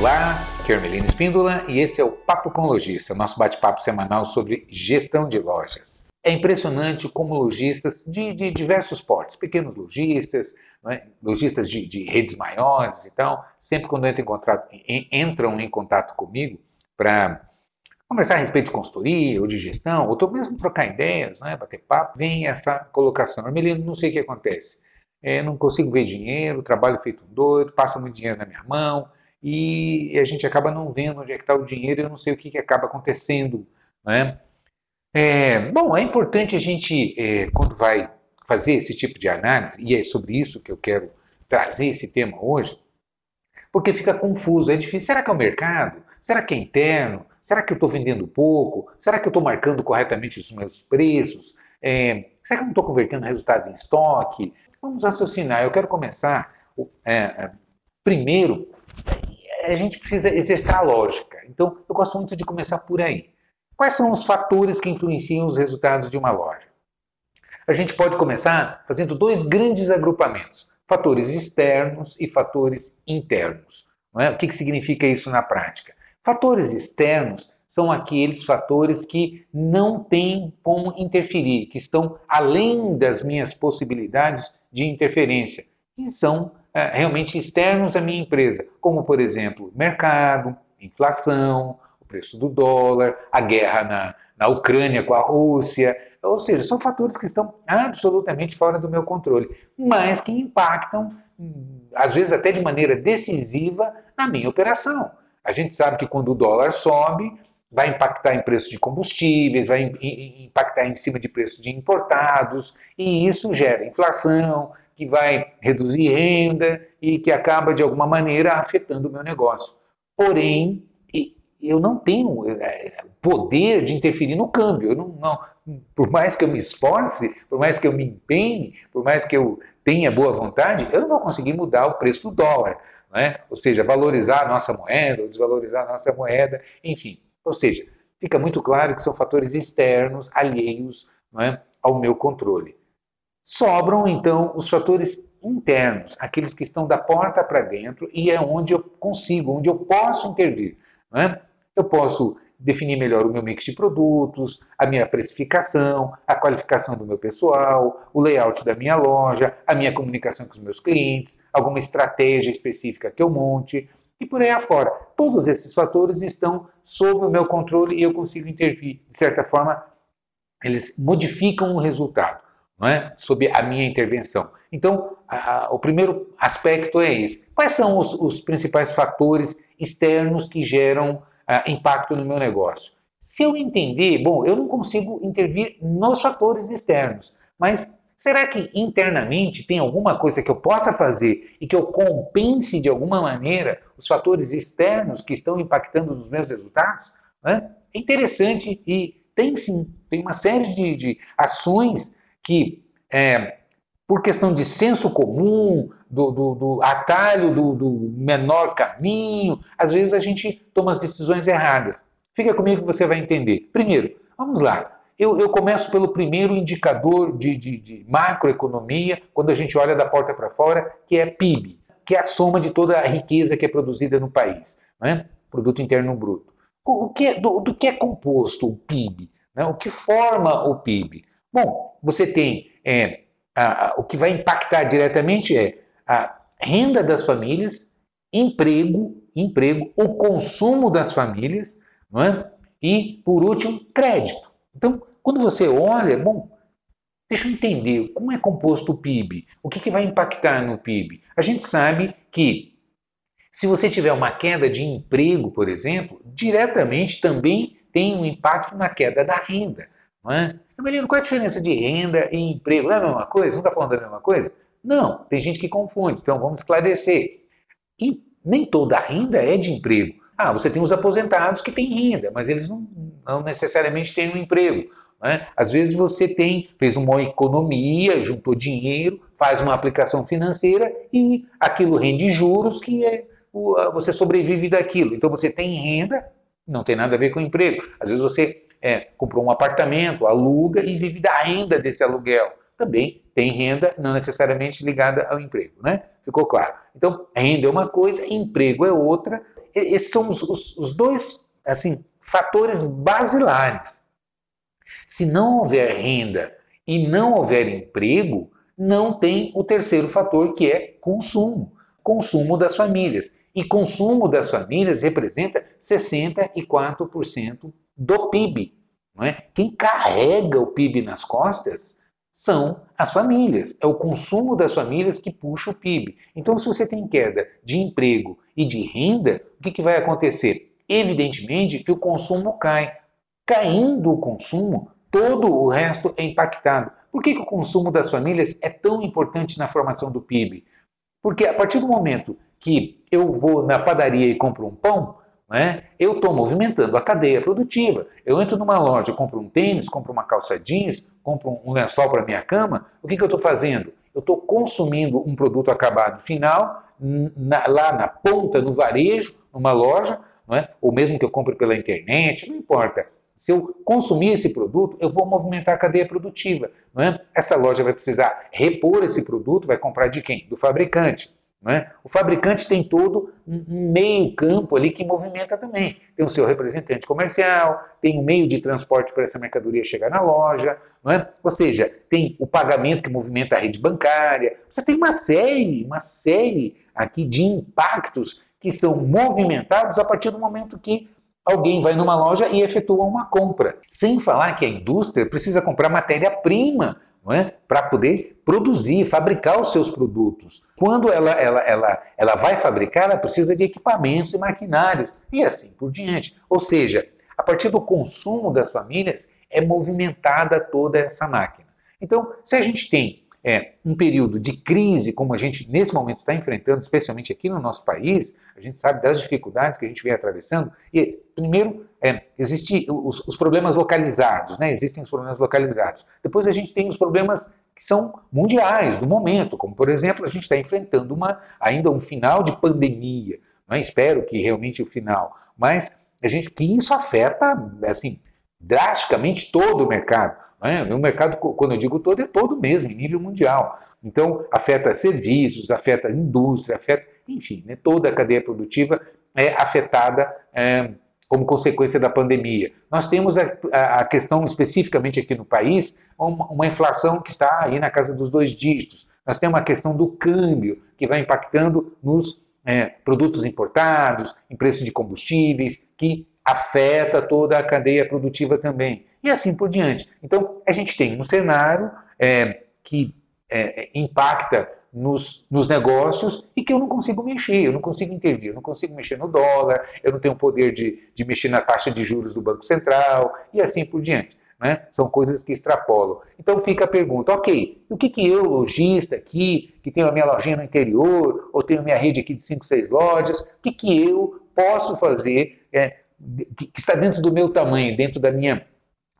Olá, aqui é Espíndola e esse é o Papo com Lojista, nosso bate-papo semanal sobre gestão de lojas. É impressionante como lojistas de, de diversos portos, pequenos lojistas, né, lojistas de, de, redes maiores e tal, sempre quando entram em contato, entram em contato comigo para conversar a respeito de consultoria ou de gestão, ou mesmo trocar ideias, né, bater papo, vem essa colocação. Ermelino, não sei o que acontece. É, não consigo ver dinheiro, trabalho feito doido, passa muito dinheiro na minha mão, e a gente acaba não vendo onde é que está o dinheiro, eu não sei o que, que acaba acontecendo. Né? É, bom, é importante a gente, é, quando vai fazer esse tipo de análise, e é sobre isso que eu quero trazer esse tema hoje, porque fica confuso, é difícil. Será que é o mercado? Será que é interno? Será que eu estou vendendo pouco? Será que eu estou marcando corretamente os meus preços? É, será que eu não estou convertendo resultado em estoque? Vamos raciocinar. Eu quero começar é, é primeiro a gente precisa exercitar a lógica. Então, eu gosto muito de começar por aí. Quais são os fatores que influenciam os resultados de uma loja? A gente pode começar fazendo dois grandes agrupamentos: fatores externos e fatores internos. É? O que, que significa isso na prática? Fatores externos são aqueles fatores que não têm como interferir, que estão além das minhas possibilidades de interferência, e são realmente externos à minha empresa, como, por exemplo, mercado, inflação, o preço do dólar, a guerra na, na Ucrânia com a Rússia. Ou seja, são fatores que estão absolutamente fora do meu controle, mas que impactam, às vezes até de maneira decisiva, na minha operação. A gente sabe que quando o dólar sobe, vai impactar em preço de combustíveis, vai impactar em cima de preço de importados, e isso gera inflação, que vai reduzir renda e que acaba, de alguma maneira, afetando o meu negócio. Porém, eu não tenho é, poder de interferir no câmbio. Não, não, por mais que eu me esforce, por mais que eu me empenhe, por mais que eu tenha boa vontade, eu não vou conseguir mudar o preço do dólar. Né? Ou seja, valorizar a nossa moeda, ou desvalorizar a nossa moeda, enfim. Ou seja, fica muito claro que são fatores externos, alheios é, ao meu controle. Sobram, então, os fatores internos, aqueles que estão da porta para dentro e é onde eu consigo, onde eu posso intervir. É? Eu posso definir melhor o meu mix de produtos, a minha precificação, a qualificação do meu pessoal, o layout da minha loja, a minha comunicação com os meus clientes, alguma estratégia específica que eu monte e por aí afora. Todos esses fatores estão sob o meu controle e eu consigo intervir. De certa forma, eles modificam o resultado não é? sob a minha intervenção. Então, a, a, o primeiro aspecto é esse. Quais são os, os principais fatores externos que geram a, ah, impacto no meu negócio? Se eu entender, bom, eu não consigo intervir nos fatores externos, mas será que internamente tem alguma coisa que eu possa fazer e que eu compense de alguma maneira os fatores externos que estão impactando nos meus resultados? É interessante e tem sim, tem uma série de, de ações que, é, por questão de senso comum, do, do, do atalho do, do, menor caminho, às vezes a gente toma as decisões erradas. Fica comigo que você vai entender. Primeiro, vamos lá. Eu, eu começo pelo primeiro indicador de, de, de macroeconomia, quando a gente olha da porta para fora, que é PIB, que é a soma de toda a riqueza que é produzida no país, né? Produto Interno Bruto. O que é, do, do que é composto o PIB? Né? O que forma o PIB? Bom, você tem é, a, a, o que vai impactar diretamente é a renda das famílias, emprego, emprego, o consumo das famílias, não é? e, por último, crédito. Então, quando você olha, bom, deixa eu entender como é composto o PIB, o que, que vai impactar no PIB. A gente sabe que se você tiver uma queda de emprego, por exemplo, diretamente também tem um impacto na queda da renda. Não é? Menino, qual é a diferença de renda e emprego? Não é a mesma coisa? Não está falando da mesma coisa? Não, tem gente que confunde, então vamos esclarecer. E nem toda renda é de emprego. Ah, você tem os aposentados que têm renda, mas eles não, não necessariamente têm um emprego. Né? Às vezes você tem, fez uma economia, juntou dinheiro, faz uma aplicação financeira e aquilo rende juros que é, você sobrevive daquilo. Então você tem renda, não tem nada a ver com emprego. Às vezes você é, comprou um apartamento, aluga e vive da renda desse aluguel. Também tem renda não necessariamente ligada ao emprego, né? Ficou claro? Então, renda é uma coisa, emprego é outra. esses são os, os, os dois assim, fatores basilares. Se não houver renda e não houver emprego, não tem o terceiro fator que é consumo. Consumo das famílias. E consumo das famílias representa 64% do PIB. Não é? Quem carrega o PIB nas costas são as famílias. É o consumo das famílias que puxa o PIB. Então, se você tem queda de emprego e de renda, o que, que vai acontecer? Evidentemente que o consumo cai. Caindo o consumo, todo o resto é impactado. Por que, que o consumo das famílias é tão importante na formação do PIB? Porque a partir do momento que eu vou na padaria e compro um pão, né, eu estou movimentando a cadeia produtiva. Eu entro numa loja, compro um tênis, compro uma calça jeans, compro um lençol para minha cama, o que, que eu estou fazendo? Eu estou consumindo um produto acabado final na, lá na ponta, no varejo, numa loja, é? ou mesmo que eu compre pela internet, não importa. Se eu consumir esse produto, eu vou movimentar a cadeia produtiva. É? Essa loja vai precisar repor esse produto, vai comprar de quem? Do fabricante. É? O fabricante tem todo um meio campo ali que movimenta também. Tem o seu representante comercial, tem o um meio de transporte para essa mercadoria chegar na loja, é? ou seja, tem o pagamento que movimenta a rede bancária. Você tem uma série, uma série aqui de impactos que são movimentados a partir do momento que alguém vai numa loja e efetua uma compra. Sem falar que a indústria precisa comprar matéria-prima é? para poder produzir, fabricar os seus produtos. Quando ela, ela, ela, ela vai fabricar, ela precisa de equipamentos e maquinários e assim por diante. Ou seja, a partir do consumo das famílias é movimentada toda essa máquina. Então, se a gente tem é, um período de crise, como a gente nesse momento está enfrentando, especialmente aqui no nosso país, a gente sabe das dificuldades que a gente vem atravessando. E, primeiro, é, existem os, os, problemas localizados, né? existem os problemas localizados. Depois a gente tem os problemas que são mundiais, do momento, como, por exemplo, a gente está enfrentando uma, ainda um final de pandemia. Não é? Espero que realmente o final, mas a gente, que isso afeta, assim, drasticamente todo o mercado. Né? O mercado, quando eu digo todo, é todo mesmo, em nível mundial. Então, afeta serviços, afeta indústria, afeta, enfim, né? toda a cadeia produtiva é afetada é, como consequência da pandemia. Nós temos a, a, questão, especificamente aqui no país, uma, uma inflação que está aí na casa dos dois dígitos. Nós temos a questão do câmbio, que vai impactando nos é, produtos importados, em preço de combustíveis, que afeta toda a cadeia produtiva também. E assim por diante. Então, a gente tem um cenário é, que é, impacta nos, nos, negócios e que eu não consigo mexer, eu não consigo intervir, eu não consigo mexer no dólar, eu não tenho poder de, de mexer na taxa de juros do Banco Central e assim por diante. Né? São coisas que extrapolam. Então fica a pergunta, ok, o que, que eu, lojista aqui, que tenho a minha lojinha no interior, ou tenho minha rede aqui de 5, 6 lojas, o que, que eu posso fazer é, que está dentro do meu tamanho, dentro da minha,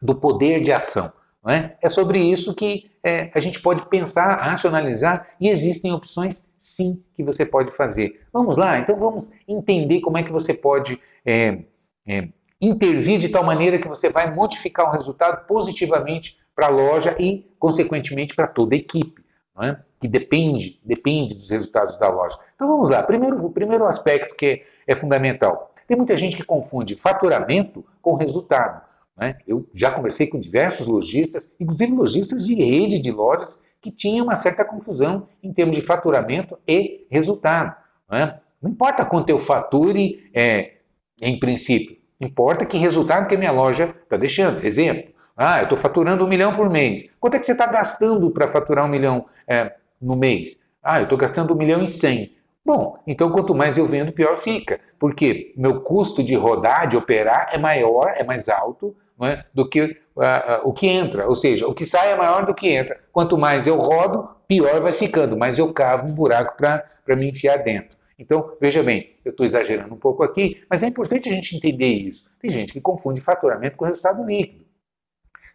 do poder de ação. É? é? sobre isso que é, a gente pode pensar, racionalizar e existem opções sim que você pode fazer. Vamos lá, então vamos entender como é que você pode é, é, intervir de tal maneira que você vai modificar o resultado positivamente para a loja e, consequentemente, para toda a equipe, é? que depende, depende dos resultados da loja. Então vamos lá, primeiro, o primeiro aspecto que é fundamental, tem muita gente que confunde faturamento com resultado. Né? Eu já conversei com diversos lojistas, inclusive lojistas de rede de lojas, que tinham uma certa confusão em termos de faturamento e resultado. Né? Não importa quanto eu fature, é, em princípio, importa que resultado que a minha loja está deixando. Exemplo, ah, eu estou faturando um milhão por mês. Quanto é que você está gastando para faturar um milhão é, no mês? Ah, eu estou gastando um milhão e cem. Bom, então quanto mais eu vendo, pior fica. Porque meu custo de rodar, de operar, é maior, é mais alto é? do que uh, uh, o que entra. Ou seja, o que sai é maior do que entra. Quanto mais eu rodo, pior vai ficando, mais eu cavo um buraco para me enfiar dentro. Então, veja bem, eu estou exagerando um pouco aqui, mas é importante a gente entender isso. Tem gente que confunde faturamento com resultado líquido.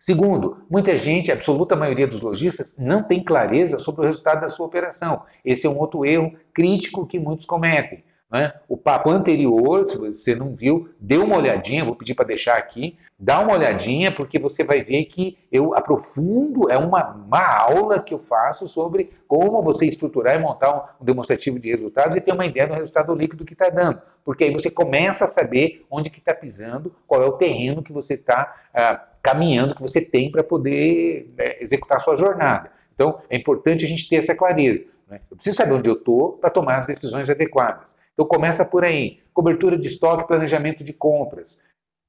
Segundo, muita gente, a absoluta maioria dos lojistas, não tem clareza sobre o resultado da sua operação. Esse é um outro erro crítico que muitos cometem. Né? O papo anterior, se você não viu, dê uma olhadinha, vou pedir para deixar aqui, dá uma olhadinha, porque você vai ver que eu aprofundo, é uma, uma aula que eu faço sobre como você estruturar e montar um, demonstrativo de resultados e ter uma ideia do resultado líquido que está dando. Porque aí você começa a saber onde que está pisando, qual é o terreno que você está ah, caminhando, que você tem para poder né, executar a sua jornada. Então, é importante a gente ter essa clareza. Né? Eu preciso saber onde eu estou para tomar as decisões adequadas. Então começa por aí. Cobertura de estoque, planejamento de compras.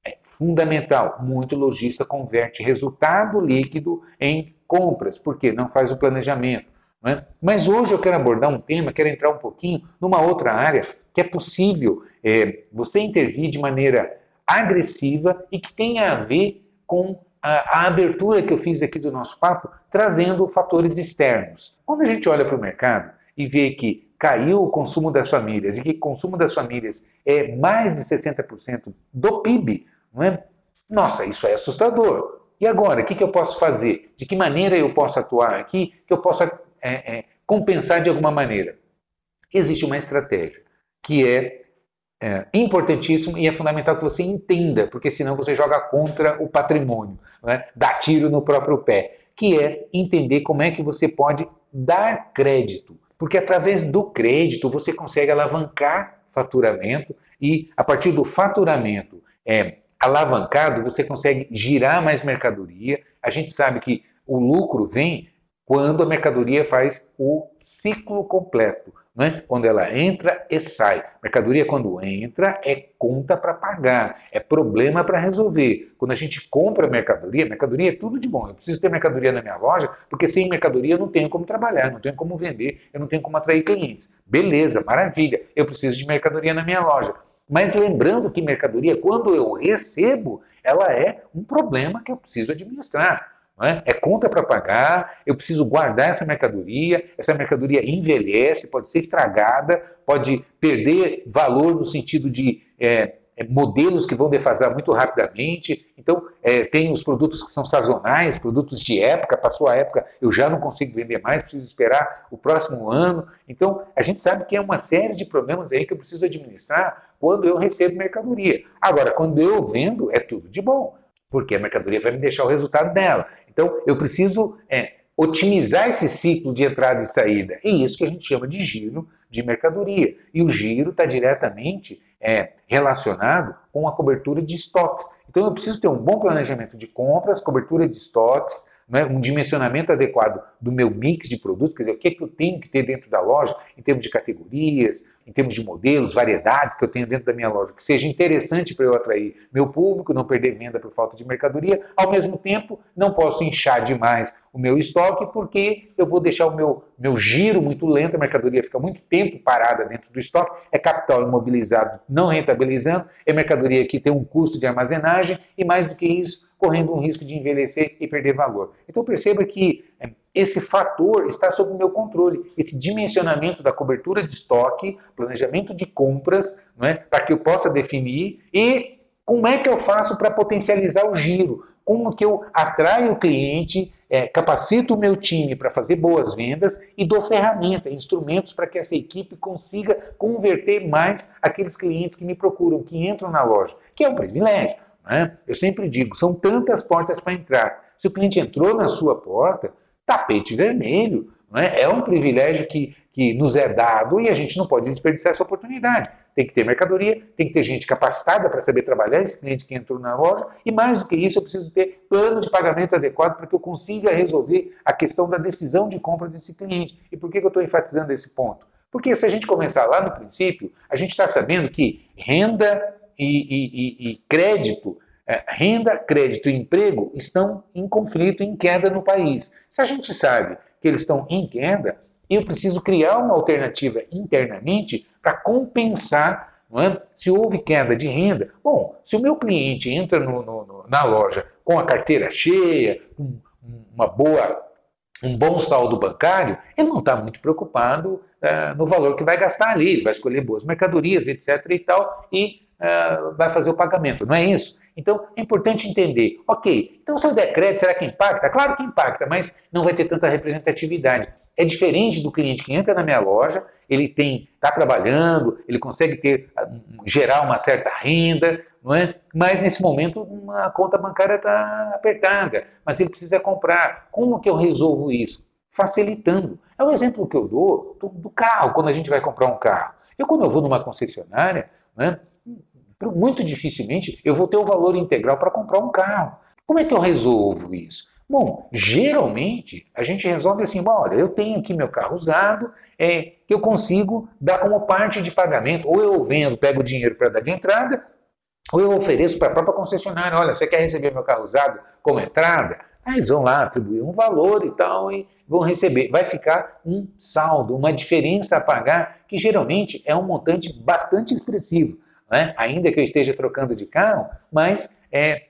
É fundamental. Muito lojista converte resultado líquido em compras, porque não faz o planejamento. É? Mas hoje eu quero abordar um tema, quero entrar um pouquinho numa outra área que é possível é, você intervir de maneira agressiva e que tenha a ver com a, a, abertura que eu fiz aqui do nosso papo, trazendo fatores externos. Quando a gente olha para o mercado e vê que caiu o consumo das famílias e que o consumo das famílias é mais de 60% do PIB, não é? Nossa, isso é assustador. E agora, o que, que eu posso fazer? De que maneira eu posso atuar aqui que eu possa é, é, compensar de alguma maneira? Existe uma estratégia que é, é importantíssimo e é fundamental que você entenda, porque senão você joga contra o patrimônio, é? dá tiro no próprio pé, que é entender como é que você pode dar crédito porque através do crédito você consegue alavancar faturamento e a partir do faturamento é, alavancado você consegue girar mais mercadoria. A gente sabe que o lucro vem quando a mercadoria faz o ciclo completo. Né? Quando ela entra e sai. Mercadoria, quando entra, é conta para pagar, é problema para resolver. Quando a gente compra mercadoria, mercadoria é tudo de bom. Eu preciso ter mercadoria na minha loja, porque sem mercadoria eu não tenho como trabalhar, não tenho como vender, eu não tenho como atrair clientes. Beleza, maravilha, eu preciso de mercadoria na minha loja. Mas lembrando que mercadoria, quando eu recebo, ela é um problema que eu preciso administrar. É? é? conta para pagar, eu preciso guardar essa mercadoria, essa mercadoria envelhece, pode ser estragada, pode perder valor no sentido de é, é, modelos que vão defasar muito rapidamente. Então, é, tem os produtos que são sazonais, produtos de época, passou a época, eu já não consigo vender mais, preciso esperar o próximo ano. Então, a gente sabe que é uma série de problemas aí que eu preciso administrar quando eu recebo mercadoria. Agora, quando eu vendo, é tudo de bom porque a mercadoria vai me deixar o resultado dela. Então, eu preciso é, otimizar esse ciclo de entrada e saída. E isso que a gente chama de giro de mercadoria. E o giro está diretamente é, relacionado com a cobertura de estoques. Então, eu preciso ter um bom planejamento de compras, cobertura de estoques, né, um dimensionamento adequado do meu mix de produtos, quer dizer, o que, é que eu tenho que ter dentro da loja, em termos de categorias, em termos de modelos, variedades que eu tenho dentro da minha loja, que seja interessante para eu atrair meu público, não perder venda por falta de mercadoria. Ao mesmo tempo, não posso inchar demais o meu estoque, porque eu vou deixar o meu, meu giro muito lento, a mercadoria fica muito tempo parada dentro do estoque, é capital imobilizado não rentabilizando, é mercadoria que tem um custo de armazenagem e, mais do que isso, correndo um risco de envelhecer e perder valor. Então perceba que é, esse fator está sob meu controle, esse dimensionamento da cobertura de estoque, planejamento de compras, é, para que eu possa definir e como é que eu faço para potencializar o giro, como que eu atraio o cliente, é, capacito o meu time para fazer boas vendas e dou ferramenta, instrumentos para que essa equipe consiga converter mais aqueles clientes que me procuram, que entram na loja, que é um privilégio. Né? Eu sempre digo, são tantas portas para entrar. Se o cliente entrou na sua porta, tapete vermelho. É? é um privilégio que, que nos é dado e a gente não pode desperdiçar essa oportunidade. Tem que ter mercadoria, tem que ter gente capacitada para saber trabalhar esse cliente que entrou na loja, e mais do que isso, eu preciso ter plano de pagamento adequado para que eu consiga resolver a questão da decisão de compra desse cliente. E por que eu estou enfatizando esse ponto? Porque se a gente começar lá no princípio, a gente está sabendo que renda e, e, e crédito, é, renda, crédito e emprego estão em conflito, em queda no país. Se a gente sabe que eles estão em queda, eu preciso criar uma alternativa internamente para compensar é? se houve queda de renda. Bom, se o meu cliente entra no, no, no, na loja com a carteira cheia, um, uma boa um bom saldo bancário, ele não está muito preocupado uh, no valor que vai gastar ali, ele vai escolher boas mercadorias, etc. e tal, e uh, vai fazer o pagamento, não é isso? Então é importante entender, ok, então se eu der crédito, será que impacta? Claro que impacta, mas não vai ter tanta representatividade. É diferente do cliente que entra na minha loja, ele tem está trabalhando, ele consegue ter gerar uma certa renda, não é? Mas nesse momento a conta bancária está apertada, mas ele precisa comprar. Como que eu resolvo isso? Facilitando. É o exemplo que eu dou do, do carro, quando a gente vai comprar um carro. Eu, quando eu vou numa concessionária, né, muito dificilmente eu vou ter o valor integral para comprar um carro. Como é que eu resolvo isso? Bom, geralmente a gente resolve assim: bom, olha, eu tenho aqui meu carro usado, é, eu consigo dar como parte de pagamento. Ou eu vendo, pego o dinheiro para dar de entrada, ou eu ofereço para a própria concessionária: olha, você quer receber meu carro usado como entrada? Aí eles vão lá atribuir um valor e tal e vão receber. Vai ficar um saldo, uma diferença a pagar, que geralmente é um montante bastante expressivo. Né? Ainda que eu esteja trocando de carro, mas é,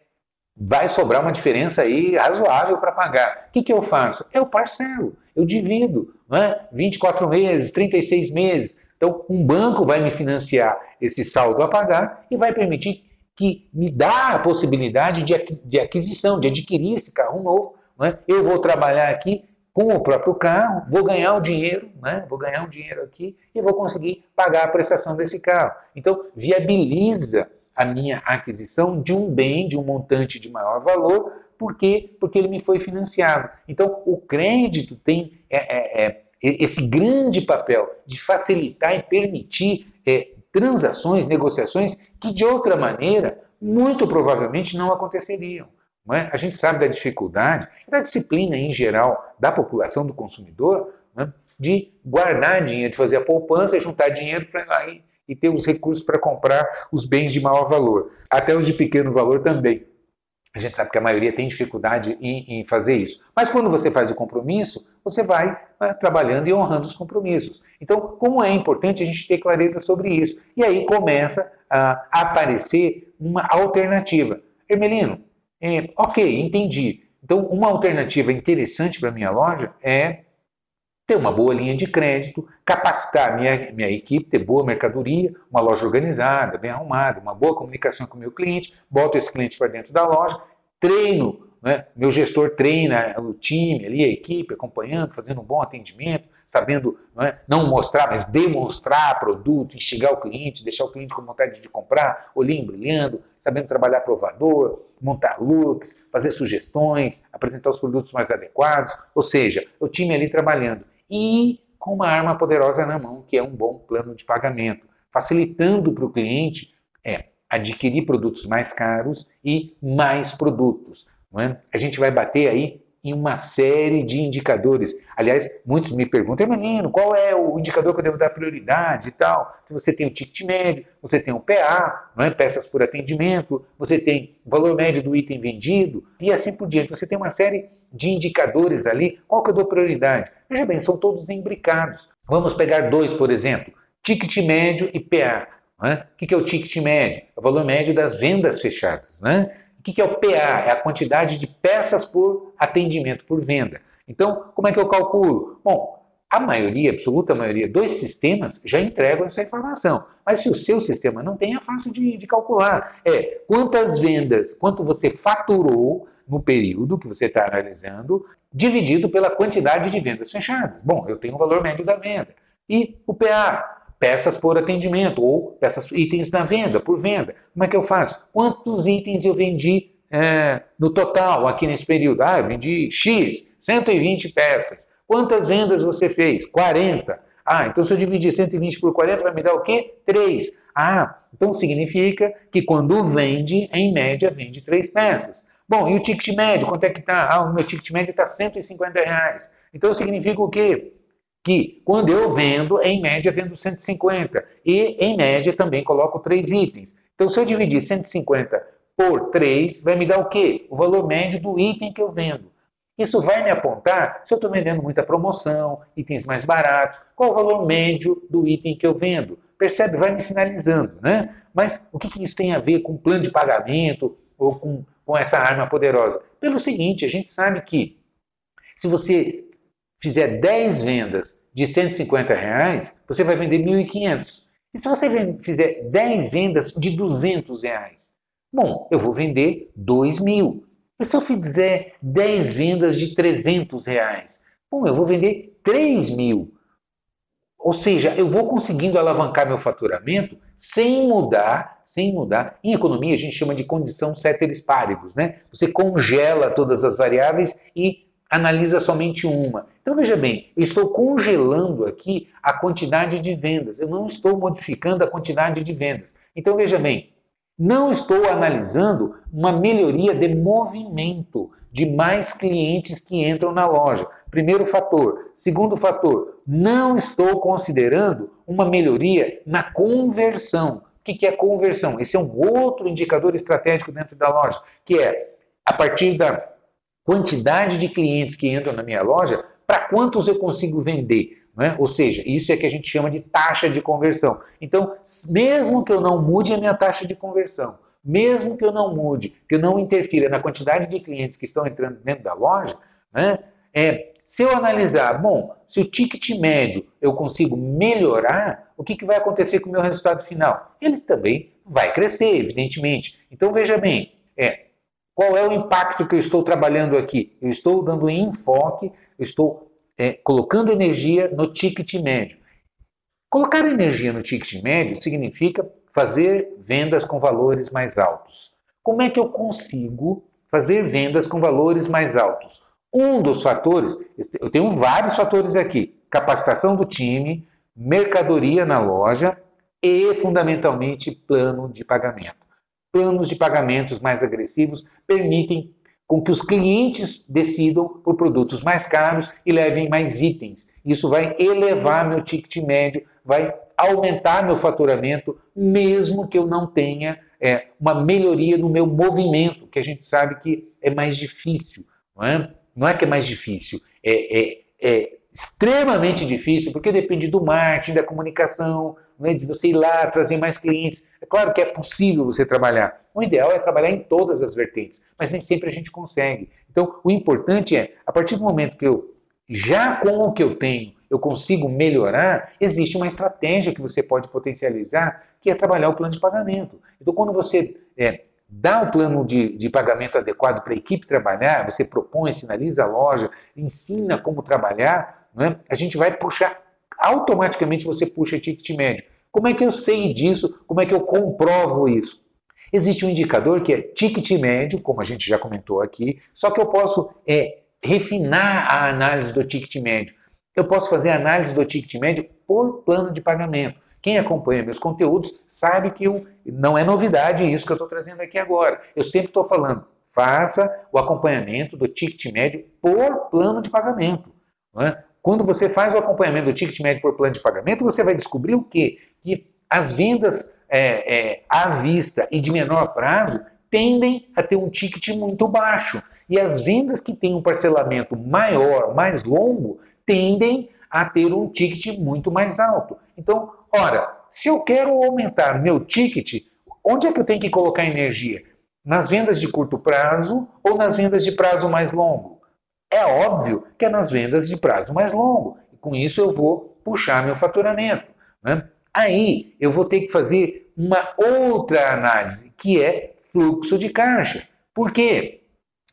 vai sobrar uma diferença aí razoável para pagar. O que, que eu faço? Eu parcelo, eu divido, né? 24 meses, 36 meses. Então, um banco vai me financiar esse saldo a pagar e vai permitir que me dá a possibilidade de aquisição, de adquirir esse carro novo. Né? Eu vou trabalhar aqui com o próprio carro, vou ganhar o dinheiro, né? vou ganhar um dinheiro aqui e vou conseguir pagar a prestação desse carro. Então, viabiliza a minha aquisição de um bem, de um montante de maior valor, por quê? Porque ele me foi financiado. Então, o crédito tem é, é, é, esse grande papel de facilitar e permitir é, transações, negociações que, de outra maneira, muito provavelmente não aconteceriam. É? A gente sabe da dificuldade, da disciplina em geral da população, do consumidor, né? de guardar dinheiro, de fazer a poupança, juntar dinheiro para e e ter os recursos para comprar os bens de maior valor, até os de pequeno valor também. A gente sabe que a maioria tem dificuldade em, em fazer isso. Mas quando você faz o compromisso, você vai né, trabalhando e honrando os compromissos. Então, como é importante a gente ter clareza sobre isso? E aí começa a aparecer uma alternativa. Hermelino, é, ok, entendi. Então, uma alternativa interessante para a minha loja é ter uma boa linha de crédito, capacitar minha, minha equipe, ter boa mercadoria, uma loja organizada, bem arrumada, uma boa comunicação com o meu cliente, boto esse cliente para dentro da loja, treino, né? meu gestor treina o time ali, a equipe, acompanhando, fazendo um bom atendimento, sabendo não, é, não mostrar, mas demonstrar produto, instigar o cliente, deixar o cliente com vontade de comprar, olhinho brilhando, sabendo trabalhar provador, montar looks, fazer sugestões, apresentar os produtos mais adequados, ou seja, o time ali trabalhando e com uma arma poderosa na mão, que é um bom plano de pagamento, facilitando para o cliente é, adquirir produtos mais caros e mais produtos. É? A gente vai bater aí em uma série de indicadores. Aliás, muitos me perguntam, menino, qual é o indicador que eu devo dar prioridade e tal? Se você tem o ticket médio, você tem o PA, não é? peças por atendimento, você tem o valor médio do item vendido e assim por diante. Você tem uma série de indicadores ali. Qual que eu dou prioridade? Veja bem, são todos imbricados. Vamos pegar dois, por exemplo, ticket médio e PA. Né? O que é o ticket médio? É o valor médio das vendas fechadas. Né? O que é o PA? É a quantidade de peças por atendimento, por venda. Então, como é que eu calculo? Bom, a maioria, a absoluta maioria dos sistemas já entregam essa informação. Mas se o seu sistema não tem, é fácil de, de calcular. É quantas vendas, quanto você faturou no período que você está analisando, dividido pela quantidade de vendas fechadas. Bom, eu tenho o valor médio da venda. E o PA, peças por atendimento, ou peças, itens na venda, por venda. Como é que eu faço? Quantos itens eu vendi é, no total aqui nesse período? Ah, eu vendi X, 120 peças. Quantas vendas você fez? 40. Ah, então se eu dividir 120 por 40 vai me dar o quê? 3. Ah, então significa que quando vende, em média, vende 3 peças. Bom, e o ticket médio, quanto é que está? Ah, o meu ticket médio está 150 reais. Então significa o quê? Que quando eu vendo, em média, vendo 150. E, em média, também coloco três itens. Então, se eu dividir 150 por 3, vai me dar o quê? O valor médio do item que eu vendo. Isso vai me apontar se eu estou vendendo muita promoção, itens mais baratos, qual o valor médio do item que eu vendo. Percebe? Vai me sinalizando, né? Mas o que, que isso tem a ver com plano de pagamento ou com com essa arma poderosa? Pelo seguinte, a gente sabe que se você fizer 10 vendas de 150 reais, você vai vender 1.500. E se você fizer 10 vendas de 200 reais? Bom, eu vou vender 2 mil. E se eu fizer 10 vendas de 300 reais? Bom, eu vou vender 3 mil. Ou seja, eu vou conseguindo alavancar meu faturamento sem mudar, sem mudar. Em economia a gente chama de condição ceteris paribus, né? Você congela todas as variáveis e analisa somente uma. Então veja bem, estou congelando aqui a quantidade de vendas, eu não estou modificando a quantidade de vendas. Então veja bem, não estou analisando uma melhoria de movimento de mais clientes que entram na loja. Primeiro fator. Segundo fator, não estou considerando uma melhoria na conversão. O que é conversão? Esse é um outro indicador estratégico dentro da loja, que é a partir da quantidade de clientes que entram na minha loja, para quantos eu consigo vender. É? Ou seja, isso é que a gente chama de taxa de conversão. Então, mesmo que eu não mude a minha taxa de conversão, mesmo que eu não mude, que eu não interfira na quantidade de clientes que estão entrando dentro da loja, né, é, se eu analisar, bom, se o ticket médio eu consigo melhorar, o que, que vai acontecer com o meu resultado final? Ele também vai crescer, evidentemente. Então, veja bem, é, qual é o impacto que eu estou trabalhando aqui? Eu estou dando enfoque, eu estou é, colocando energia no ticket médio. Colocar energia no ticket médio significa fazer vendas com valores mais altos. Como é que eu consigo fazer vendas com valores mais altos? Um dos fatores, eu tenho vários fatores aqui: capacitação do time, mercadoria na loja e, fundamentalmente, plano de pagamento. Planos de pagamentos mais agressivos permitem com que os clientes decidam por produtos mais caros e levem mais itens. Isso vai elevar meu ticket médio, vai aumentar meu faturamento, mesmo que eu não tenha é, uma melhoria no meu movimento, que a gente sabe que é mais difícil. Não é, não é que é mais difícil, é, é, é extremamente difícil, porque depende do marketing, da comunicação, né, de você ir lá trazer mais clientes. É claro que é possível você trabalhar. O ideal é trabalhar em todas as vertentes, mas nem sempre a gente consegue. Então, o importante é, a partir do momento que eu, já com o que eu tenho, eu consigo melhorar, existe uma estratégia que você pode potencializar, que é trabalhar o plano de pagamento. Então, quando você é, dá o plano de, de pagamento adequado para a equipe trabalhar, você propõe, sinaliza a loja, ensina como trabalhar, é? a gente vai puxar automaticamente você puxa ticket médio. Como é que eu sei disso? Como é que eu comprovo isso? Existe um indicador que é ticket médio, como a gente já comentou aqui, só que eu posso é, refinar a análise do ticket médio. Eu posso fazer análise do ticket médio por plano de pagamento. Quem acompanha meus conteúdos sabe que eu, não é novidade isso que eu estou trazendo aqui agora. Eu sempre estou falando, faça o acompanhamento do ticket médio por plano de pagamento. É? Quando você faz o acompanhamento do ticket médio por plano de pagamento, você vai descobrir o quê? Que as vendas é, é, à vista e de menor prazo tendem a ter um ticket muito baixo. E as vendas que têm um parcelamento maior, mais longo, tendem a ter um ticket muito mais alto. Então, ora, se eu quero aumentar meu ticket, onde é que eu tenho que colocar energia? Nas vendas de curto prazo ou nas vendas de prazo mais longo? É óbvio que é nas vendas de prazo mais longo. Com isso eu vou puxar meu faturamento. Né? Aí eu vou ter que fazer uma outra análise, que é fluxo de caixa. Por quê?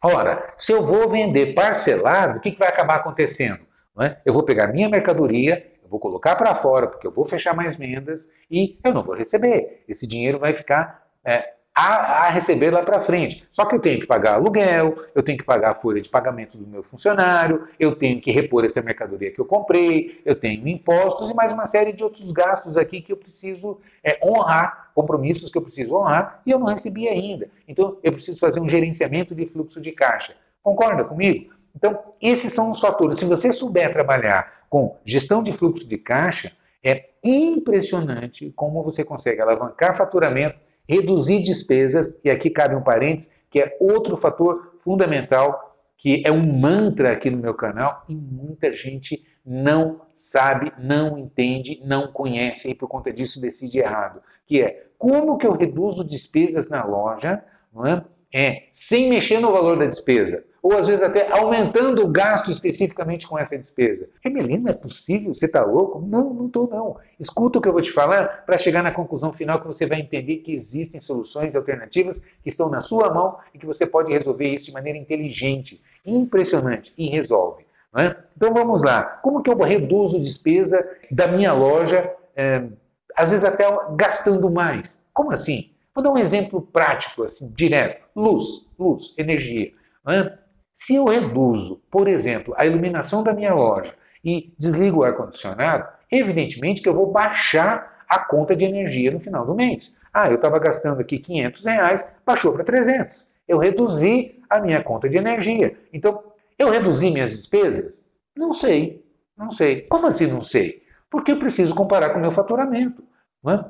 Ora, se eu vou vender parcelado, o que, que vai acabar acontecendo? É? Eu vou pegar minha mercadoria, eu vou colocar para fora, porque eu vou fechar mais vendas e eu não vou receber. Esse dinheiro vai ficar é, a, a receber lá para frente. Só que eu tenho que pagar aluguel, eu tenho que pagar a folha de pagamento do meu funcionário, eu tenho que repor essa mercadoria que eu comprei, eu tenho impostos e mais uma série de outros gastos aqui que eu preciso é, honrar, compromissos que eu preciso honrar e eu não recebi ainda. Então eu preciso fazer um gerenciamento de fluxo de caixa. Concorda comigo? Então, esses são os fatores. Se você souber trabalhar com gestão de fluxo de caixa, é impressionante como você consegue alavancar faturamento reduzir despesas, e aqui cabe um parênteses, que é outro fator fundamental, que é um mantra aqui no meu canal, e muita gente não sabe, não entende, não conhece, e por conta disso decide errado, que é como que eu reduzo despesas na loja, não é? é sem mexer no valor da despesa ou às vezes até aumentando o gasto especificamente com essa despesa. Emelina, é possível? Você está louco? Não, não estou não. Escuta o que eu vou te falar para chegar na conclusão final que você vai entender que existem soluções alternativas que estão na sua mão e que você pode resolver isso de maneira inteligente, impressionante e resolve. É? Então vamos lá. Como que eu reduzo despesa da minha loja, é, às vezes até gastando mais? Como assim? Vou dar um exemplo prático, assim, direto. Luz, luz, energia. É? Se eu reduzo, por exemplo, a iluminação da minha loja e desligo o ar-condicionado, evidentemente que eu vou baixar a conta de energia no final do mês. Ah, eu estava gastando aqui 500 reais, baixou para 300. Eu reduzi a minha conta de energia. Então, eu reduzi minhas despesas? Não sei, não sei. Como assim não sei? Porque eu preciso comparar com o meu faturamento. É?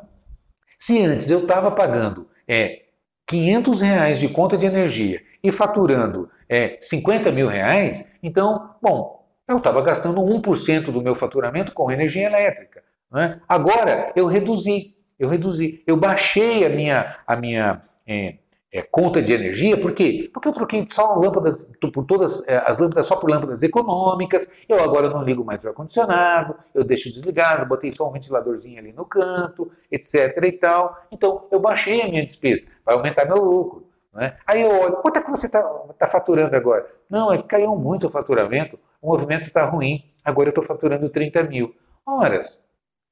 Se antes eu estava pagando é, 500 reais de conta de energia e faturando é, 50 mil reais, então, bom, eu estava gastando 1% do meu faturamento com energia elétrica. É? Agora eu reduzi, eu reduzi, eu baixei a minha, a minha é, é, conta de energia, por quê? Porque eu troquei só lâmpadas por todas é, as lâmpadas só por lâmpadas econômicas, eu agora não ligo mais o ar-condicionado, eu deixo desligado, botei só um ventiladorzinho ali no canto, etc e tal. Então eu baixei a minha despesa, vai aumentar meu lucro. Né? Aí eu olho, quanto é que você está tá faturando agora? Não, é que caiu muito o faturamento, o movimento está ruim, agora eu estou faturando 30 mil. Horas,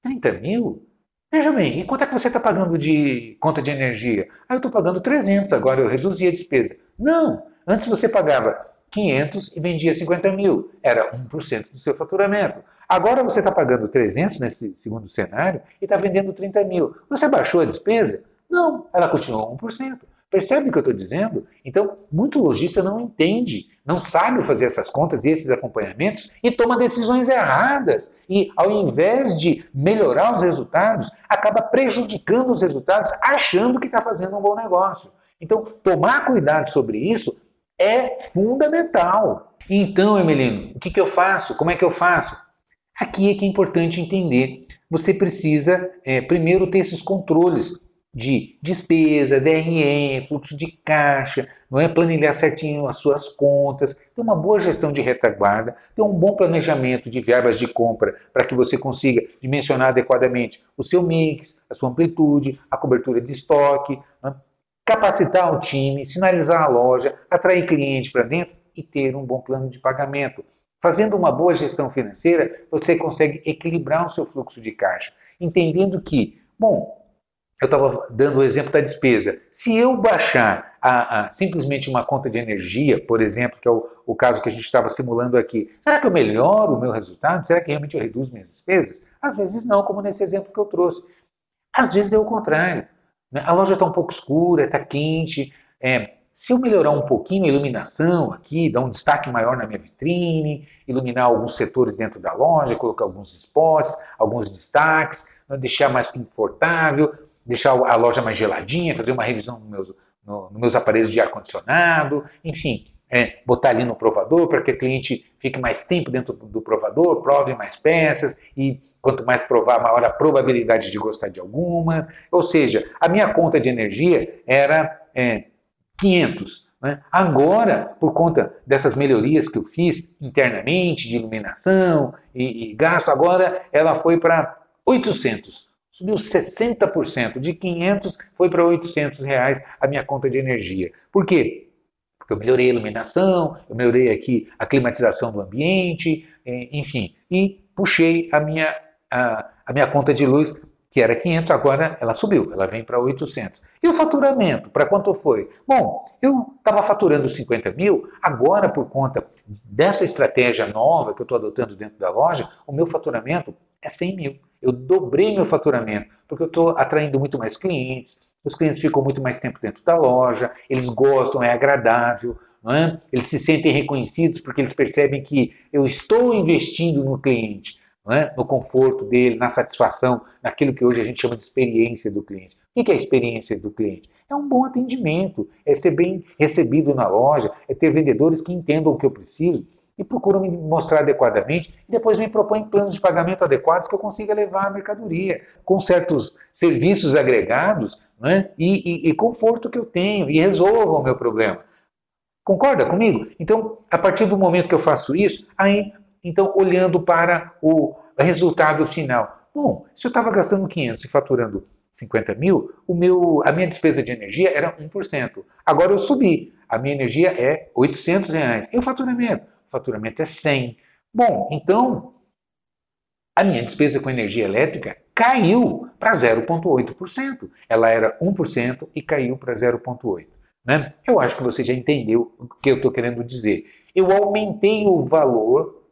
30 mil? Veja bem, e quanto é que você está pagando de conta de energia? Ah, eu estou pagando 300, agora eu reduzi a despesa. Não, antes você pagava 500 e vendia 50 mil, era 1% do seu faturamento. Agora você está pagando 300 nesse segundo cenário e está vendendo 30 mil. Você baixou a despesa? Não, ela continuou 1%. Percebe o que eu estou dizendo? Então, muito lojista não entende, não sabe fazer essas contas e esses acompanhamentos e toma decisões erradas. E, ao invés de melhorar os resultados, acaba prejudicando os resultados, achando que está fazendo um bom negócio. Então, tomar cuidado sobre isso é fundamental. Então, Emelino, o que, que eu faço? Como é que eu faço? Aqui é que é importante entender. Você precisa, é, primeiro, ter esses controles de despesa, DRE, fluxo de caixa, não é planilhar certinho as suas contas, ter uma boa gestão de retaguarda, ter um bom planejamento de verbas de compra para que você consiga dimensionar adequadamente o seu mix, a sua amplitude, a cobertura de estoque, é? capacitar o time, sinalizar a loja, atrair cliente para dentro e ter um bom plano de pagamento. Fazendo uma boa gestão financeira, você consegue equilibrar o seu fluxo de caixa, entendendo que, bom, eu estava dando o exemplo da despesa. Se eu baixar a, a, simplesmente uma conta de energia, por exemplo, que é o, o caso que a gente estava simulando aqui, será que eu melhoro o meu resultado? Será que realmente eu reduzo minhas despesas? Às vezes não, como nesse exemplo que eu trouxe. Às vezes é o contrário. Né? A loja está um pouco escura, está quente. É, se eu melhorar um pouquinho a iluminação aqui, dar um destaque maior na minha vitrine, iluminar alguns setores dentro da loja, colocar alguns spots, alguns destaques, deixar mais confortável, deixar a loja mais geladinha, fazer uma revisão nos meus, no, nos meus aparelhos de ar-condicionado, enfim, é, botar ali no provador para que o cliente fique mais tempo dentro do, do provador, prove mais peças e quanto mais provar, maior a probabilidade de gostar de alguma. Ou seja, a minha conta de energia era é, 500. Né? Agora, por conta dessas melhorias que eu fiz internamente, de iluminação e, e gasto, agora ela foi para 800 subiu 60%. De 500 foi para 800 reais a minha conta de energia. Por quê? Porque eu melhorei a iluminação, eu melhorei aqui a climatização do ambiente, enfim, e puxei a minha, a, a minha conta de luz, que era 500, agora ela subiu, ela vem para 800. E o faturamento, para quanto foi? Bom, eu estava faturando 50 mil, agora por conta dessa estratégia nova que eu estou adotando dentro da loja, o meu faturamento é 100 mil. Eu dobrei meu faturamento, porque eu estou atraindo muito mais clientes, os clientes ficam muito mais tempo dentro da loja, eles gostam, é agradável, é? eles se sentem reconhecidos porque eles percebem que eu estou investindo no cliente, é? no conforto dele, na satisfação, naquilo que hoje a gente chama de experiência do cliente. O que é a experiência do cliente? É um bom atendimento, é ser bem recebido na loja, é ter vendedores que entendam o que eu preciso e procuram me mostrar adequadamente e depois me propõem planos de pagamento adequados que eu consiga levar a mercadoria, com certos serviços agregados né, e, e, e conforto que eu tenho e resolvam o meu problema. Concorda comigo? Então, a partir do momento que eu faço isso, aí, então, olhando para o resultado final. Bom, se eu estava gastando 500 e faturando 50 mil, o meu, a minha despesa de energia era 1%. Agora eu subi, a minha energia é 800 reais. E o faturamento? Faturamento é 100. Bom, então a minha despesa com energia elétrica caiu para 0,8%. Ela era 1% e caiu para 0,8%. Né? Eu acho que você já entendeu o que eu estou querendo dizer. Eu aumentei o valor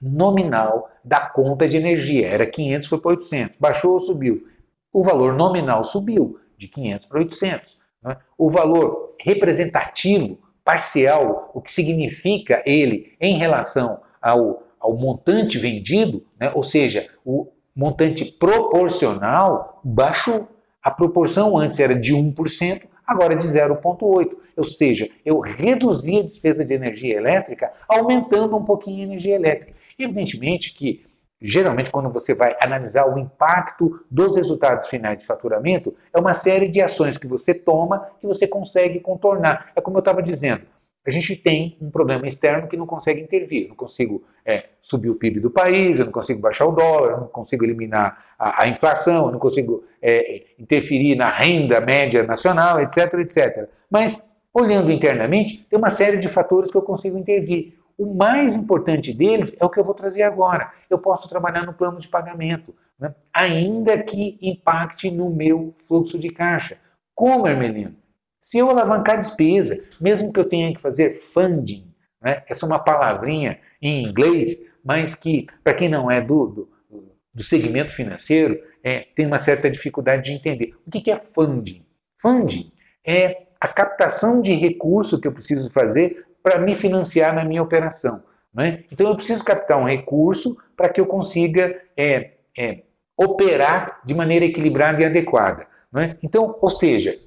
nominal da conta de energia. Era 500, foi para 800. Baixou ou subiu? O valor nominal subiu de 500 para 800. Né? O valor representativo, parcial, o que significa ele em relação ao, ao montante vendido, né? ou seja, o montante proporcional, baixou. A proporção antes era de 1%, agora é de 0,8%. Ou seja, eu reduzi a despesa de energia elétrica aumentando um pouquinho a energia elétrica. Evidentemente que, geralmente, quando você vai analisar o impacto dos resultados finais de faturamento, é uma série de ações que você toma que você consegue contornar. É como eu estava dizendo, a gente tem um problema externo que não consegue intervir. Eu não consigo é, subir o PIB do país, eu não consigo baixar o dólar, eu não consigo eliminar a, a inflação, eu não consigo é, interferir na renda média nacional, etc, etc. Mas, olhando internamente, tem uma série de fatores que eu consigo intervir. O mais importante deles é o que eu vou trazer agora. Eu posso trabalhar no plano de pagamento, né? ainda que impacte no meu fluxo de caixa. Como, Hermelino? Se eu alavancar despesa, mesmo que eu tenha que fazer funding, né? essa é uma palavrinha em inglês, mas que, para quem não é do, do, do segmento financeiro, é, tem uma certa dificuldade de entender. O que, que é funding? Funding é a captação de recurso que eu preciso fazer para me financiar na minha operação. Né? Então eu preciso captar um recurso para que eu consiga é, é, operar de maneira equilibrada e adequada. Né? Então, ou seja,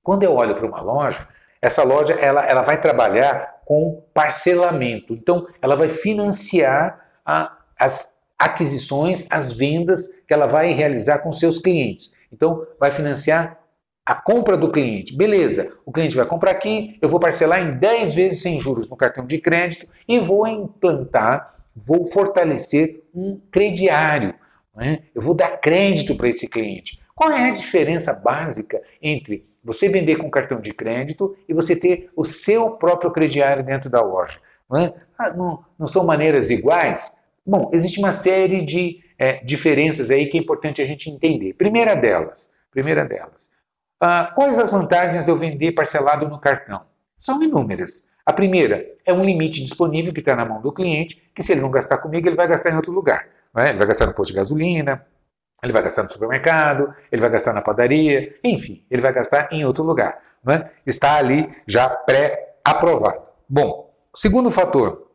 quando eu olho para uma loja, essa loja ela, ela vai trabalhar com parcelamento. Então, ela vai financiar a, as aquisições, as vendas que ela vai realizar com seus clientes. Então, vai financiar a compra do cliente. Beleza, o cliente vai comprar aqui, eu vou parcelar em 10 vezes sem juros no cartão de crédito e vou implantar, vou fortalecer um crediário. Né? Eu vou dar crédito para esse cliente. Qual é a diferença básica entre você vender com cartão de crédito e você ter o seu próprio crediário dentro da loja. Não, é? ah, não, não são maneiras iguais? Bom, existe uma série de é, diferenças aí que é importante a gente entender. Primeira delas, primeira delas, ah, quais as vantagens de eu vender parcelado no cartão? São inúmeras. A primeira é um limite disponível que está na mão do cliente, que se ele não gastar comigo, ele vai gastar em outro lugar. É? Ele vai gastar no posto de gasolina, ele vai gastar no supermercado, ele vai gastar na padaria, enfim, ele vai gastar em outro lugar. Né? Está ali já pré-aprovado. Bom, segundo fator,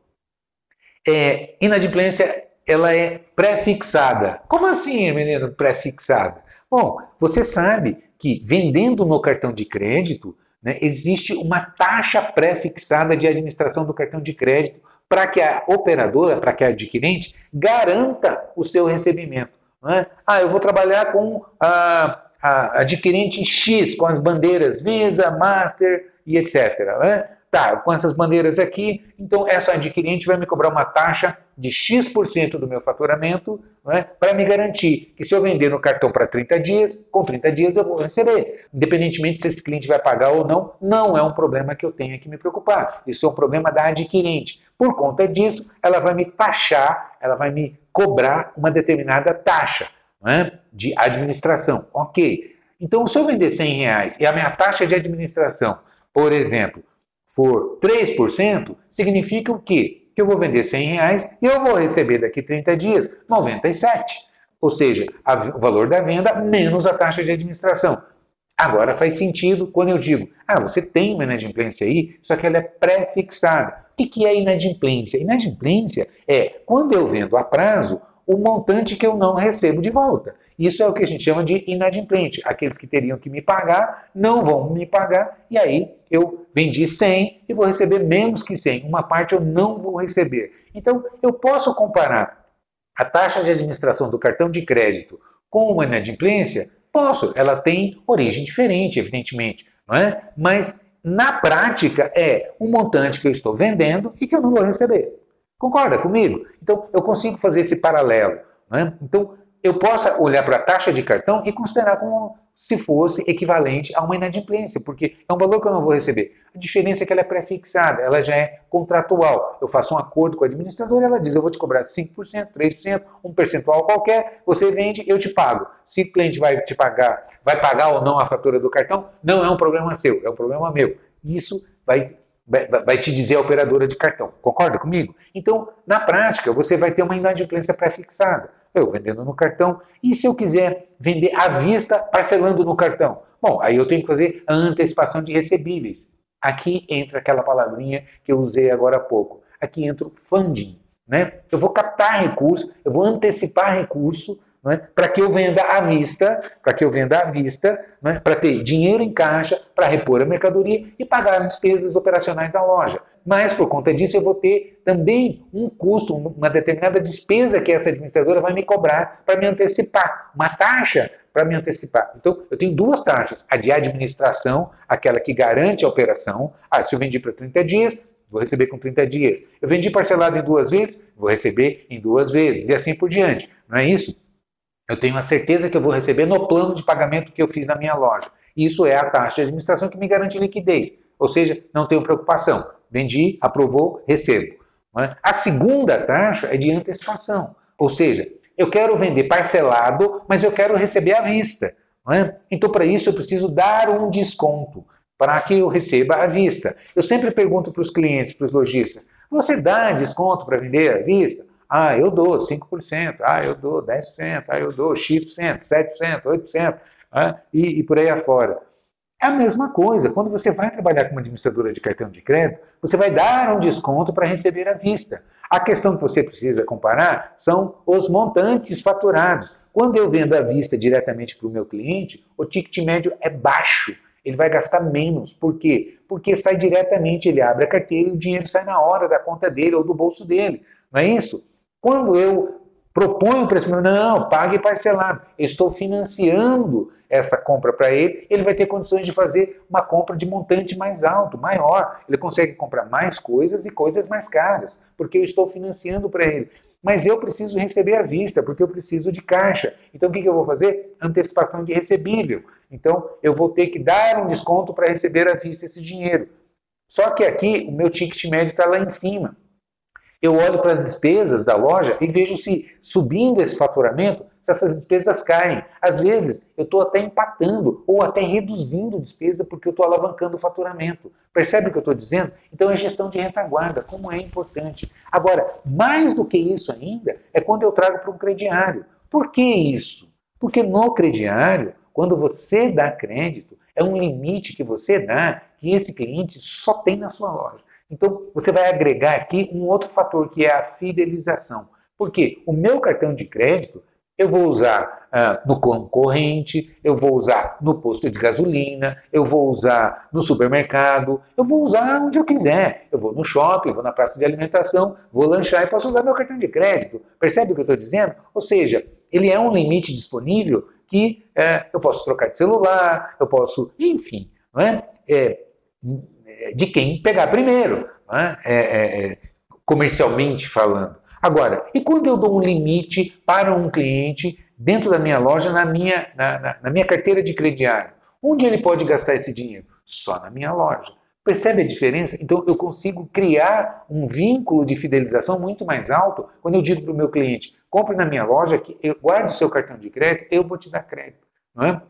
é, inadimplência ela é pré-fixada. Como assim, menino, pré-fixada? Bom, você sabe que vendendo no cartão de crédito, né, existe uma taxa pré-fixada de administração do cartão de crédito para que a operadora, para que a adquirente, garanta o seu recebimento. É? Ah, eu vou trabalhar com a, a adquirente X, com as bandeiras Visa, Master e etc. É? Tá, com essas bandeiras aqui, então essa adquirente vai me cobrar uma taxa de X% do meu faturamento é? para me garantir que se eu vender no cartão para 30 dias, com 30 dias eu vou receber. Independentemente se esse cliente vai pagar ou não, não é um problema que eu tenha que me preocupar. Isso é um problema da adquirente. Por conta disso, ela vai me taxar, ela vai me cobrar uma determinada taxa é? de administração. Ok. Então, se eu vender 100 reais e a minha taxa de administração, por exemplo, for 3%, significa o quê? Que eu vou vender 100 reais e eu vou receber daqui 30 dias 97. Ou seja, a, o valor da venda menos a taxa de administração. Agora faz sentido quando eu digo, ah, você tem uma inadimplência aí, só que ela é pré-fixada. O que é inadimplência? Inadimplência é quando eu vendo a prazo o montante que eu não recebo de volta. Isso é o que a gente chama de inadimplente. Aqueles que teriam que me pagar não vão me pagar e aí eu vendi 100 e vou receber menos que 100. Uma parte eu não vou receber. Então eu posso comparar a taxa de administração do cartão de crédito com uma inadimplência? Posso. Ela tem origem diferente, evidentemente, não é? Mas na prática, é um montante que eu estou vendendo e que eu não vou receber. Concorda comigo? Então, eu consigo fazer esse paralelo. Né? Então, eu posso olhar para a taxa de cartão e considerar como se fosse equivalente a uma inadimplência, porque é um valor que eu não vou receber. A diferença é que ela é pré-fixada, ela já é contratual. Eu faço um acordo com a administradora, ela diz, eu vou te cobrar 5%, 3%, um percentual qualquer, você vende, eu te pago. Se o cliente vai te pagar, vai pagar ou não a fatura do cartão, não é um problema seu, é um problema meu. Isso vai vai te dizer a operadora de cartão. Concorda comigo? Então, na prática, você vai ter uma inadimplência pré-fixada. Eu vendendo no cartão. E se eu quiser vender à vista, parcelando no cartão? Bom, aí eu tenho que fazer a antecipação de recebíveis. Aqui entra aquela palavrinha que eu usei agora há pouco. Aqui entra o funding. Né? Eu vou captar recurso, eu vou antecipar recurso é? para que eu venda à vista, para que eu venda à vista, é? para ter dinheiro em caixa, para repor a mercadoria e pagar as despesas operacionais da loja. Mas por conta disso eu vou ter também um custo, uma determinada despesa que essa administradora vai me cobrar para me antecipar, uma taxa para me antecipar. Então eu tenho duas taxas, a de administração, aquela que garante a operação. Ah, se eu vendi para 30 dias, vou receber com 30 dias. Eu vendi parcelado em duas vezes, vou receber em duas vezes, e assim por diante. Não é isso? Eu tenho a certeza que eu vou receber no plano de pagamento que eu fiz na minha loja. Isso é a taxa de administração que me garante liquidez. Ou seja, não tenho preocupação. Vendi, aprovou, recebo. É? A segunda taxa é de antecipação. Ou seja, eu quero vender parcelado, mas eu quero receber à vista. É? Então, para isso, eu preciso dar um desconto para que eu receba à vista. Eu sempre pergunto para os clientes, para os lojistas: você dá desconto para vender à vista? Ah, eu dou 5%, ah, eu dou 10%, ah, eu dou X%, 7%, 8%, ah, e, e por aí afora. É a mesma coisa, quando você vai trabalhar com uma administradora de cartão de crédito, você vai dar um desconto para receber à vista. A questão que você precisa comparar são os montantes faturados. Quando eu vendo à vista diretamente para o meu cliente, o ticket médio é baixo, ele vai gastar menos. Por quê? Porque sai diretamente, ele abre a carteira e o dinheiro sai na hora da conta dele ou do bolso dele. Não é isso? Quando eu proponho para esse meu, não, pague parcelado, estou financiando essa compra para ele, ele vai ter condições de fazer uma compra de montante mais alto, maior. Ele consegue comprar mais coisas e coisas mais caras, porque eu estou financiando para ele. Mas eu preciso receber à vista, porque eu preciso de caixa. Então o que eu vou fazer? Antecipação de recebível. Então eu vou ter que dar um desconto para receber à vista esse dinheiro. Só que aqui o meu ticket médio está lá em cima. Eu olho para as despesas da loja e vejo se subindo esse faturamento, se essas despesas caem. Às vezes, eu estou até empatando ou até reduzindo despesa porque eu estou alavancando o faturamento. Percebe o que eu estou dizendo? Então é gestão de retaguarda, como é importante. Agora, mais do que isso ainda, é quando eu trago para um crediário. Por que isso? Porque no crediário, quando você dá crédito, é um limite que você dá que esse cliente só tem na sua loja. Então, você vai agregar aqui um outro fator que é a fidelização. Porque o meu cartão de crédito eu vou usar uh, no concorrente, eu vou usar no posto de gasolina, eu vou usar no supermercado, eu vou usar onde eu quiser. Eu vou no shopping, vou na praça de alimentação, vou lanchar e posso usar meu cartão de crédito. Percebe o que eu estou dizendo? Ou seja, ele é um limite disponível que é, eu posso trocar de celular, eu posso, enfim, não é? é de quem pegar primeiro, né? é, é, comercialmente falando. Agora, e quando eu dou um limite para um cliente dentro da minha loja, na minha, na, na, na minha carteira de crediário? Onde ele pode gastar esse dinheiro? Só na minha loja. Percebe a diferença? Então eu consigo criar um vínculo de fidelização muito mais alto quando eu digo para o meu cliente: compre na minha loja, que eu guarde o seu cartão de crédito, eu vou te dar crédito. Não é?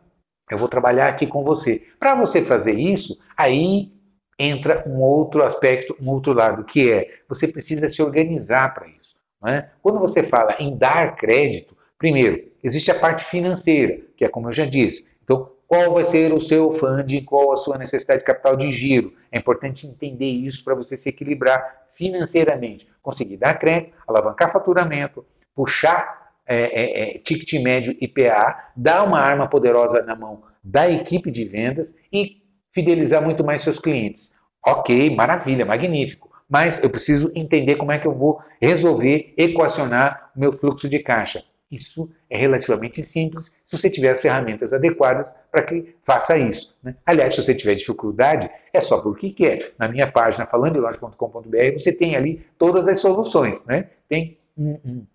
Eu vou trabalhar aqui com você. Para você fazer isso, aí entra um outro aspecto, um outro lado, que é você precisa se organizar para isso. É? Quando você fala em dar crédito, primeiro, existe a parte financeira, que é como eu já disse. Então, qual vai ser o seu funding, qual a sua necessidade de capital de giro? É importante entender isso para você se equilibrar financeiramente. Conseguir dar crédito, alavancar faturamento, puxar é, é, é, ticket médio IPA, dar uma arma poderosa na mão da equipe de vendas e fidelizar muito mais seus clientes. Ok, maravilha, magnífico. Mas eu preciso entender como é que eu vou resolver, equacionar o meu fluxo de caixa. Isso é relativamente simples se você tiver as ferramentas adequadas para que faça isso. Né? Aliás, se você tiver dificuldade, é só porque quer. Na minha página falandodeloja.com.br você tem ali todas as soluções. Né? Tem um, um,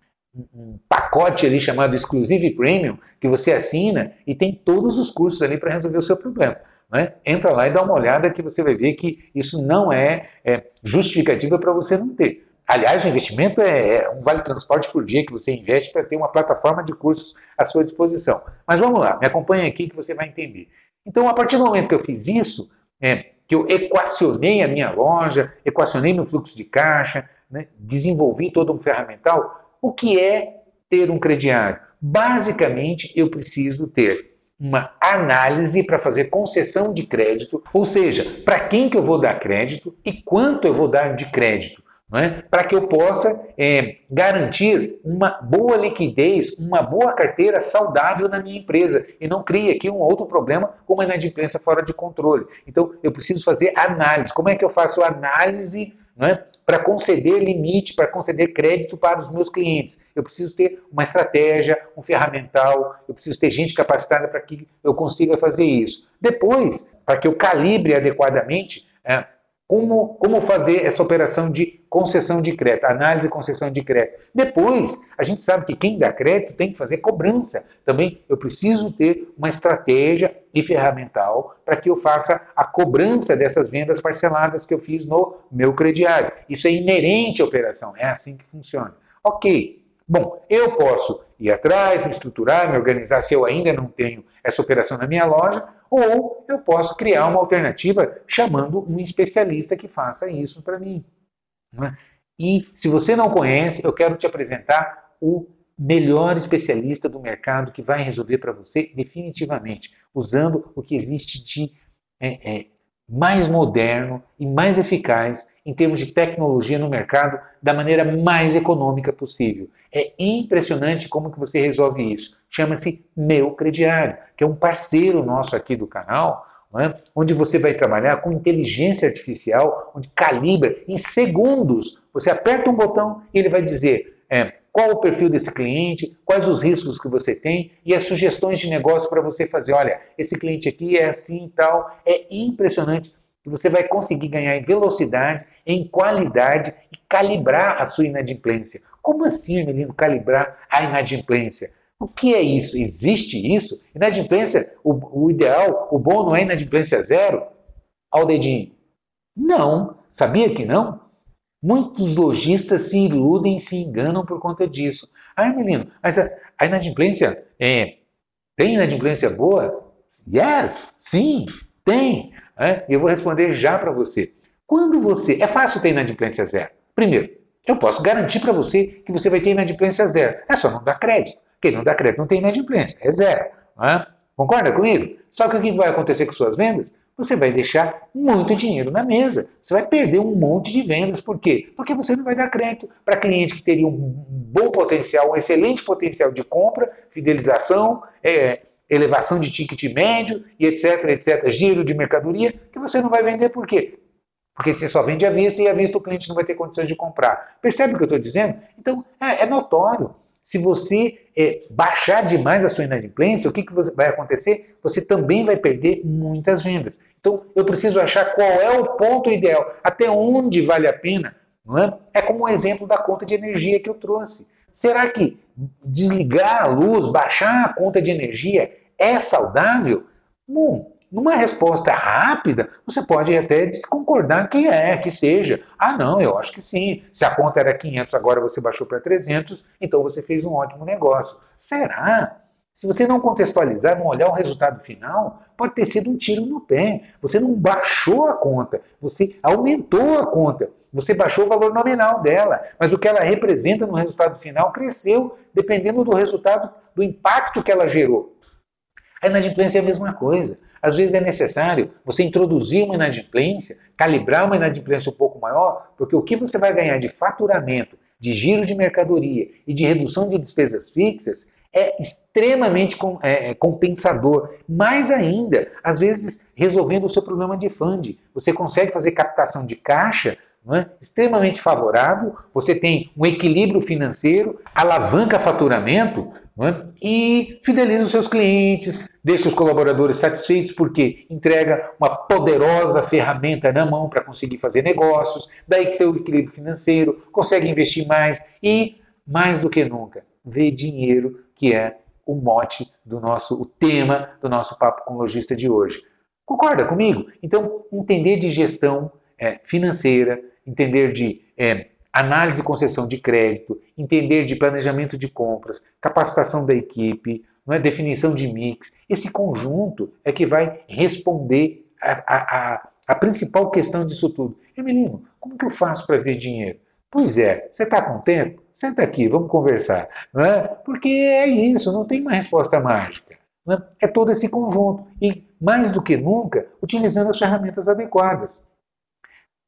um pacote ali chamado Exclusive Premium, que você assina e tem todos os cursos ali para resolver o seu problema. Né? Entra lá e dá uma olhada que você vai ver que isso não é, é justificativa para você não ter. Aliás, o investimento é, é um vale transporte por dia que você investe para ter uma plataforma de cursos à sua disposição. Mas vamos lá, me acompanhe aqui que você vai entender. Então, a partir do momento que eu fiz isso, é, que eu equacionei a minha loja, equacionei meu fluxo de caixa, né, desenvolvi todo um ferramental, o que é ter um crediário? Basicamente, eu preciso ter uma análise para fazer concessão de crédito, ou seja, para quem que eu vou dar crédito e quanto eu vou dar de crédito, é? para que eu possa é, garantir uma boa liquidez, uma boa carteira saudável na minha empresa e não crie aqui um outro problema como a inadimplência fora de controle. Então, eu preciso fazer análise. Como é que eu faço análise é? para conceder limite, para conceder crédito para os meus clientes. Eu preciso ter uma estratégia, um ferramental, eu preciso ter gente capacitada para que eu consiga fazer isso. Depois, para que eu calibre adequadamente é, como, como fazer essa operação de concessão de crédito, análise e concessão de crédito. Depois, a gente sabe que quem dá crédito tem que fazer cobrança. Também eu preciso ter uma estratégia e ferramental para que eu faça a cobrança dessas vendas parceladas que eu fiz no meu crediário. Isso é inerente à operação, é assim que funciona. Ok, Bom, eu posso ir atrás, me estruturar, me organizar se eu ainda não tenho essa operação na minha loja, ou eu posso criar uma alternativa chamando um especialista que faça isso para mim. É? E se você não conhece, eu quero te apresentar o melhor especialista do mercado que vai resolver para você definitivamente, usando o que existe de é, é, mais moderno e mais eficaz em termos de tecnologia no mercado da maneira mais econômica possível. É impressionante como que você resolve isso. Chama-se Meu Crediário, que é um parceiro nosso aqui do canal, é? onde você vai trabalhar com inteligência artificial, onde calibra em segundos. Você aperta um botão e ele vai dizer é, qual o perfil desse cliente, quais os riscos que você tem e as sugestões de negócio para você fazer. Olha, esse cliente aqui é assim e tal. É impressionante que você vai conseguir ganhar em velocidade, em qualidade e calibrar a sua inadimplência. Como assim, menino, calibrar a inadimplência? O que é isso? Existe isso? Inadimplência, o, o ideal, o bom não é inadimplência zero? Ao dedinho. Não. Sabia que não? Muitos lojistas se iludem, se enganam por conta disso. Ah, menino, mas a, a inadimplência é, tem inadimplência boa? Yes, sim, tem. É, eu vou responder já para você. Quando você. É fácil ter inadimplência zero. Primeiro, eu posso garantir para você que você vai ter inadimplência zero. É só não dar crédito. Quem não dá crédito não tem inadimplência, é zero. É? Concorda comigo? Só que o que vai acontecer com suas vendas? você vai deixar muito dinheiro na mesa. Você vai perder um monte de vendas. Por quê? Porque você não vai dar crédito para cliente que teria um bom potencial, um excelente potencial de compra, fidelização, é, elevação de ticket médio e etc, etc, giro de mercadoria, que você não vai vender por quê? Porque você só vende à vista e à vista o cliente não vai ter condições de comprar. Percebe o que eu estou dizendo? Então, é, é notório. Se você é, baixar demais a sua inadimplência, o que, que vai acontecer? Você também vai perder muitas vendas. Então, eu preciso achar qual é o ponto ideal, até onde vale a pena. Não é? é como o exemplo da conta de energia que eu trouxe. Será que desligar a luz, baixar a conta de energia é saudável? Bom, numa resposta rápida, você pode até concordar que é, que seja. Ah, não, eu acho que sim. Se a conta era 500, agora você baixou para 300, então você fez um ótimo negócio. Será? Se você não contextualizar, não olhar o resultado final, pode ter sido um tiro no pé. Você não baixou a conta, você aumentou a conta. Você baixou o valor nominal dela, mas o que ela representa no resultado final cresceu, dependendo do resultado, do impacto que ela gerou. A inadimplência é a mesma coisa. Às vezes é necessário você introduzir uma inadimplência, calibrar uma inadimplência um pouco maior, porque o que você vai ganhar de faturamento, de giro de mercadoria e de redução de despesas fixas é extremamente é, é, compensador. Mais ainda, às vezes resolvendo o seu problema de fund. Você consegue fazer captação de caixa é? extremamente favorável, você tem um equilíbrio financeiro, alavanca faturamento é? e fideliza os seus clientes, deixa os colaboradores satisfeitos porque entrega uma poderosa ferramenta na mão para conseguir fazer negócios, daí seu equilíbrio financeiro, consegue investir mais e mais do que nunca, ver dinheiro, que é o mote do nosso, o tema do nosso papo com o lojista de hoje. Concorda comigo? Então, entender de gestão é, financeira, entender de é, análise e concessão de crédito, entender de planejamento de compras, capacitação da equipe, não é? definição de mix. Esse conjunto é que vai responder a, a, a, a principal questão disso tudo. Emelino, como que eu faço para ver dinheiro? Pois é, você está com tempo? Senta aqui, vamos conversar. Não é? Porque é isso, não tem uma resposta mágica. É? é todo esse conjunto. E, mais do que nunca, utilizando as ferramentas adequadas.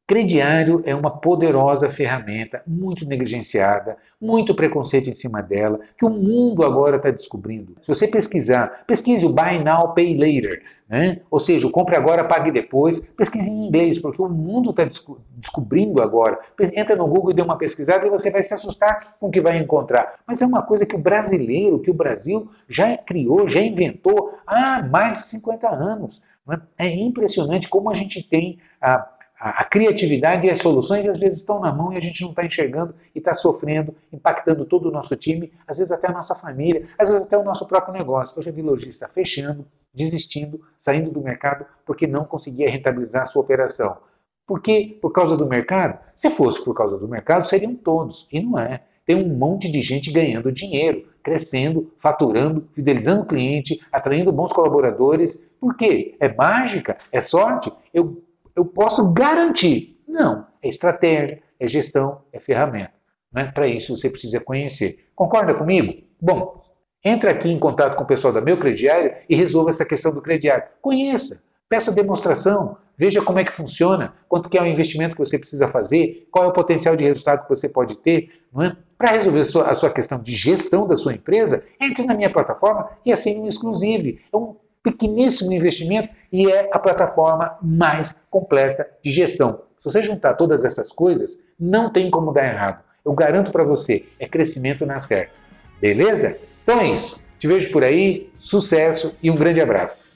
Crediário é uma poderosa ferramenta, muito negligenciada, muito preconceito em cima dela, que o mundo agora está descobrindo. Se você pesquisar, pesquise o Buy Now, Pay Later, né? ou seja, o compre agora, pague depois, pesquise em inglês, porque o mundo está desco descobrindo agora. Entra no Google e dê uma pesquisada e você vai se assustar com o que vai encontrar. Mas é uma coisa que o brasileiro, que o Brasil já criou, já inventou há mais de 50 anos. Né? É impressionante como a gente tem a a, a, criatividade e as soluções às vezes estão na mão e a gente não está enxergando e está sofrendo, impactando todo o nosso time, às vezes até a nossa família, às vezes até o nosso próprio negócio. Eu já vi fechando, desistindo, saindo do mercado porque não conseguia rentabilizar a sua operação. Por quê? Por causa do mercado? Se fosse por causa do mercado, seriam todos. E não é. Tem um monte de gente ganhando dinheiro, crescendo, faturando, fidelizando o cliente, atraindo bons colaboradores. Por quê? É mágica? É sorte? Eu eu posso garantir. Não, é estratégia, é gestão, é ferramenta. Né? Para isso você precisa conhecer. Concorda comigo? Bom, entre aqui em contato com o pessoal da Meu Crediário e resolva essa questão do crediário. Conheça, peça demonstração, veja como é que funciona, quanto que é o investimento que você precisa fazer, qual é o potencial de resultado que você pode ter. É? Para resolver a sua, a sua, questão de gestão da sua empresa, entre na minha plataforma e assine um exclusive. É um pequeníssimo investimento e é a plataforma mais completa de gestão. Se você juntar todas essas coisas, não tem como dar errado. Eu garanto para você, é crescimento na certa. Beleza? Então é isso. Te vejo por aí, sucesso e um grande abraço.